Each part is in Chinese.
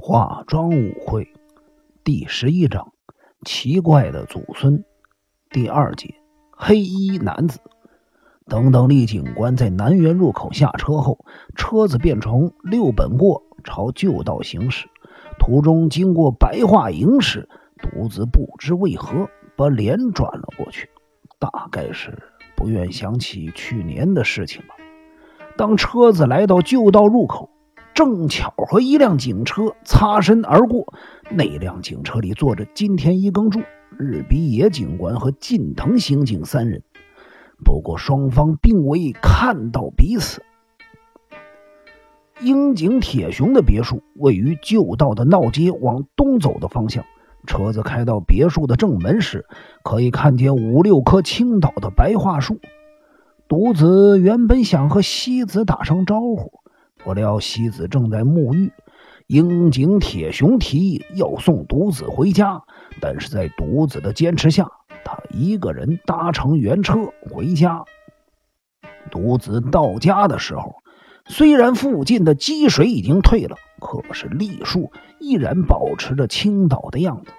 化妆舞会第十一章：奇怪的祖孙。第二节：黑衣男子。等等，李警官在南园入口下车后，车子便从六本过朝旧道行驶。途中经过白桦营时，独自不知为何把脸转了过去，大概是不愿想起去年的事情吧。当车子来到旧道入口。正巧和一辆警车擦身而过，那辆警车里坐着金田一耕助、日比野警官和近藤刑警三人。不过双方并未看到彼此。樱井铁雄的别墅位于旧道的闹街往东走的方向。车子开到别墅的正门时，可以看见五六棵青岛的白桦树。独子原本想和西子打声招呼。不料西子正在沐浴，樱井铁雄提议要送独子回家，但是在独子的坚持下，他一个人搭乘原车回家。独子到家的时候，虽然附近的积水已经退了，可是栗树依然保持着倾倒的样子。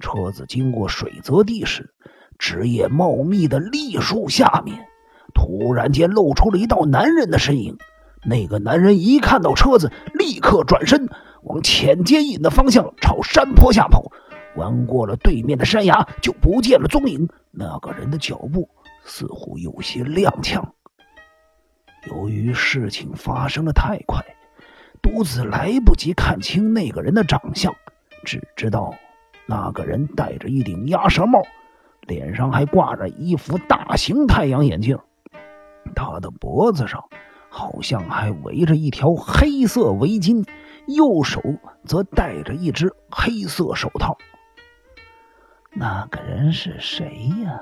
车子经过水泽地时，枝叶茂密的栗树下面，突然间露出了一道男人的身影。那个男人一看到车子，立刻转身往浅间引的方向朝山坡下跑，弯过了对面的山崖，就不见了踪影。那个人的脚步似乎有些踉跄。由于事情发生的太快，独子来不及看清那个人的长相，只知道那个人戴着一顶鸭舌帽，脸上还挂着一副大型太阳眼镜，他的脖子上。好像还围着一条黑色围巾，右手则戴着一只黑色手套。那个人是谁呀？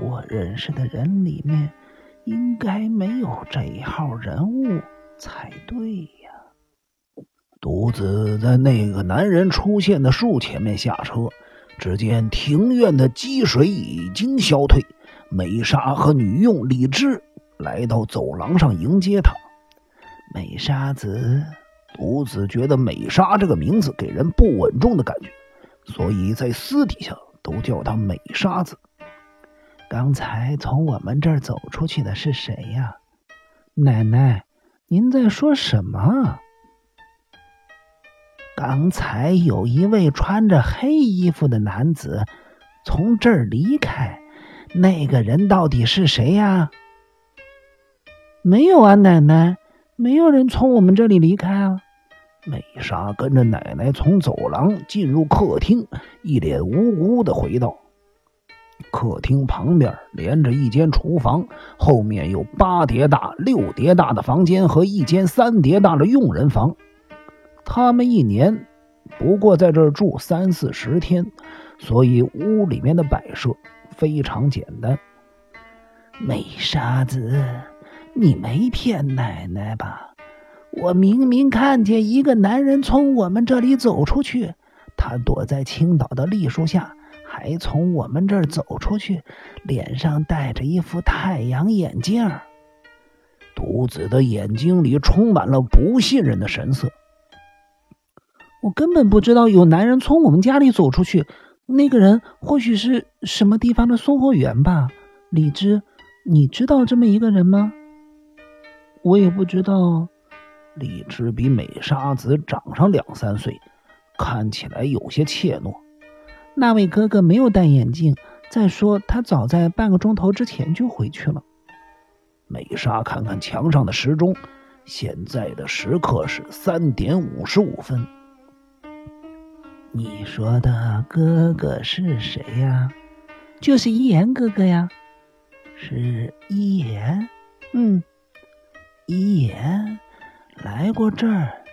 我认识的人里面，应该没有这一号人物才对呀。独自在那个男人出现的树前面下车，只见庭院的积水已经消退，美莎和女佣李芝。来到走廊上迎接他，美沙子。独子觉得美沙这个名字给人不稳重的感觉，所以在私底下都叫他美沙子。刚才从我们这儿走出去的是谁呀？奶奶，您在说什么？刚才有一位穿着黑衣服的男子从这儿离开，那个人到底是谁呀？没有啊，奶奶，没有人从我们这里离开啊。美莎跟着奶奶从走廊进入客厅，一脸无辜的回道：“客厅旁边连着一间厨房，后面有八叠大、六叠大的房间和一间三叠大的佣人房。他们一年不过在这儿住三四十天，所以屋里面的摆设非常简单。”美沙子。你没骗奶奶吧？我明明看见一个男人从我们这里走出去，他躲在青岛的栗树下，还从我们这儿走出去，脸上戴着一副太阳眼镜。独子的眼睛里充满了不信任的神色。我根本不知道有男人从我们家里走出去，那个人或许是什么地方的送货员吧？李芝，你知道这么一个人吗？我也不知道，荔枝比美沙子长上两三岁，看起来有些怯懦。那位哥哥没有戴眼镜，再说他早在半个钟头之前就回去了。美莎看看墙上的时钟，现在的时刻是三点五十五分。你说的哥哥是谁呀？就是一言哥哥呀。是一言？嗯。一言来过这儿，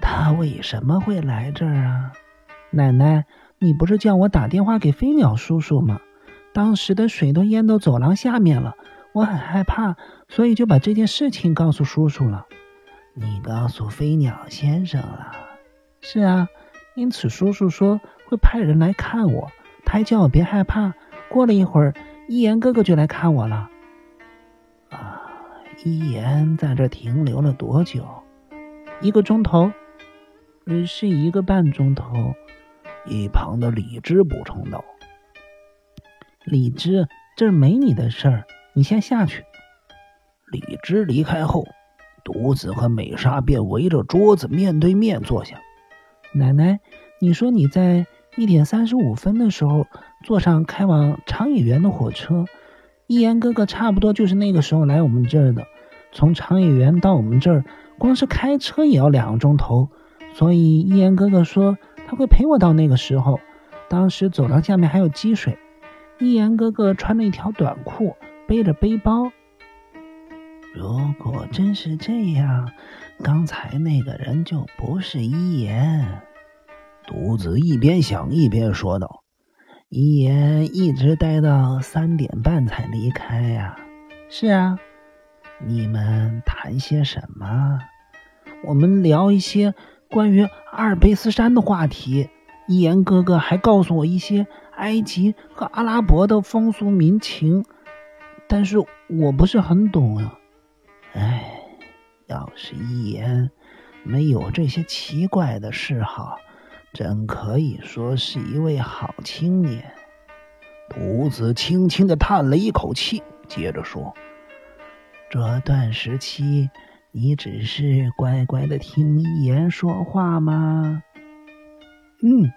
他为什么会来这儿啊？奶奶，你不是叫我打电话给飞鸟叔叔吗？当时的水都淹到走廊下面了，我很害怕，所以就把这件事情告诉叔叔了。你告诉飞鸟先生了？是啊，因此叔叔说会派人来看我，他还叫我别害怕。过了一会儿，一言哥哥就来看我了。一言在这停留了多久？一个钟头。嗯，是一个半钟头。一旁的李芝补充道：“李芝，这没你的事儿，你先下去。”李芝离开后，独子和美莎便围着桌子面对面坐下。奶奶，你说你在一点三十五分的时候坐上开往长野园的火车，一言哥哥差不多就是那个时候来我们这儿的。从长野园到我们这儿，光是开车也要两个钟头，所以一言哥哥说他会陪我到那个时候。当时走廊下面还有积水，一言哥哥穿了一条短裤，背着背包。如果真是这样，刚才那个人就不是一言。独子一边想一边说道：“一言一直待到三点半才离开呀。”“是啊。”你们谈些什么？我们聊一些关于阿尔卑斯山的话题。一言哥哥还告诉我一些埃及和阿拉伯的风俗民情，但是我不是很懂啊。唉，要是一言没有这些奇怪的嗜好，真可以说是一位好青年。独子轻轻的叹了一口气，接着说。这段时期，你只是乖乖的听一言说话吗？嗯，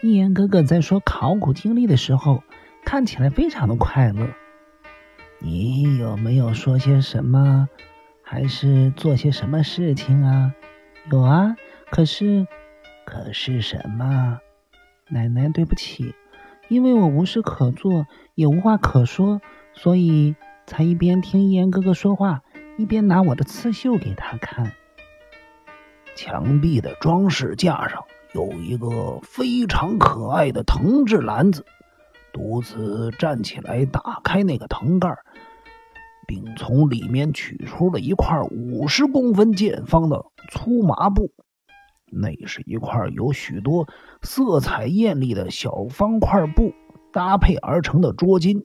一言哥哥在说考古经历的时候，看起来非常的快乐。你有没有说些什么，还是做些什么事情啊？有啊，可是，可是什么？奶奶，对不起，因为我无事可做，也无话可说，所以。才一边听一言哥哥说话，一边拿我的刺绣给他看。墙壁的装饰架上有一个非常可爱的藤制篮子。独子站起来，打开那个藤盖，并从里面取出了一块五十公分见方的粗麻布。那是一块有许多色彩艳丽的小方块布搭配而成的桌巾。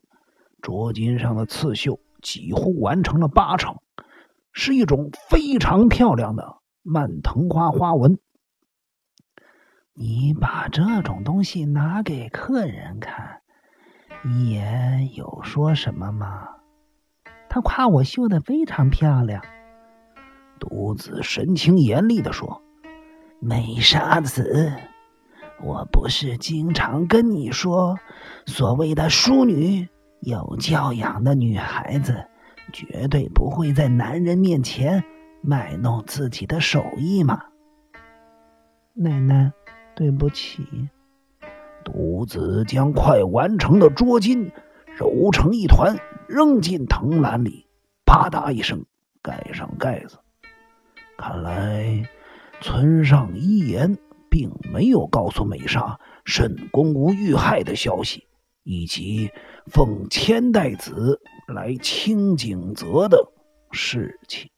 镯金上的刺绣几乎完成了八成，是一种非常漂亮的蔓藤花花纹。你把这种东西拿给客人看，一言有说什么吗？他夸我绣的非常漂亮。独子神情严厉的说：“美沙子，我不是经常跟你说，所谓的淑女。”有教养的女孩子绝对不会在男人面前卖弄自己的手艺嘛。奶奶，对不起。独子将快完成的桌巾揉成一团，扔进藤篮里，啪嗒一声盖上盖子。看来村上一言并没有告诉美莎沈公无遇害的消息。以及奉千代子来清景泽的事情。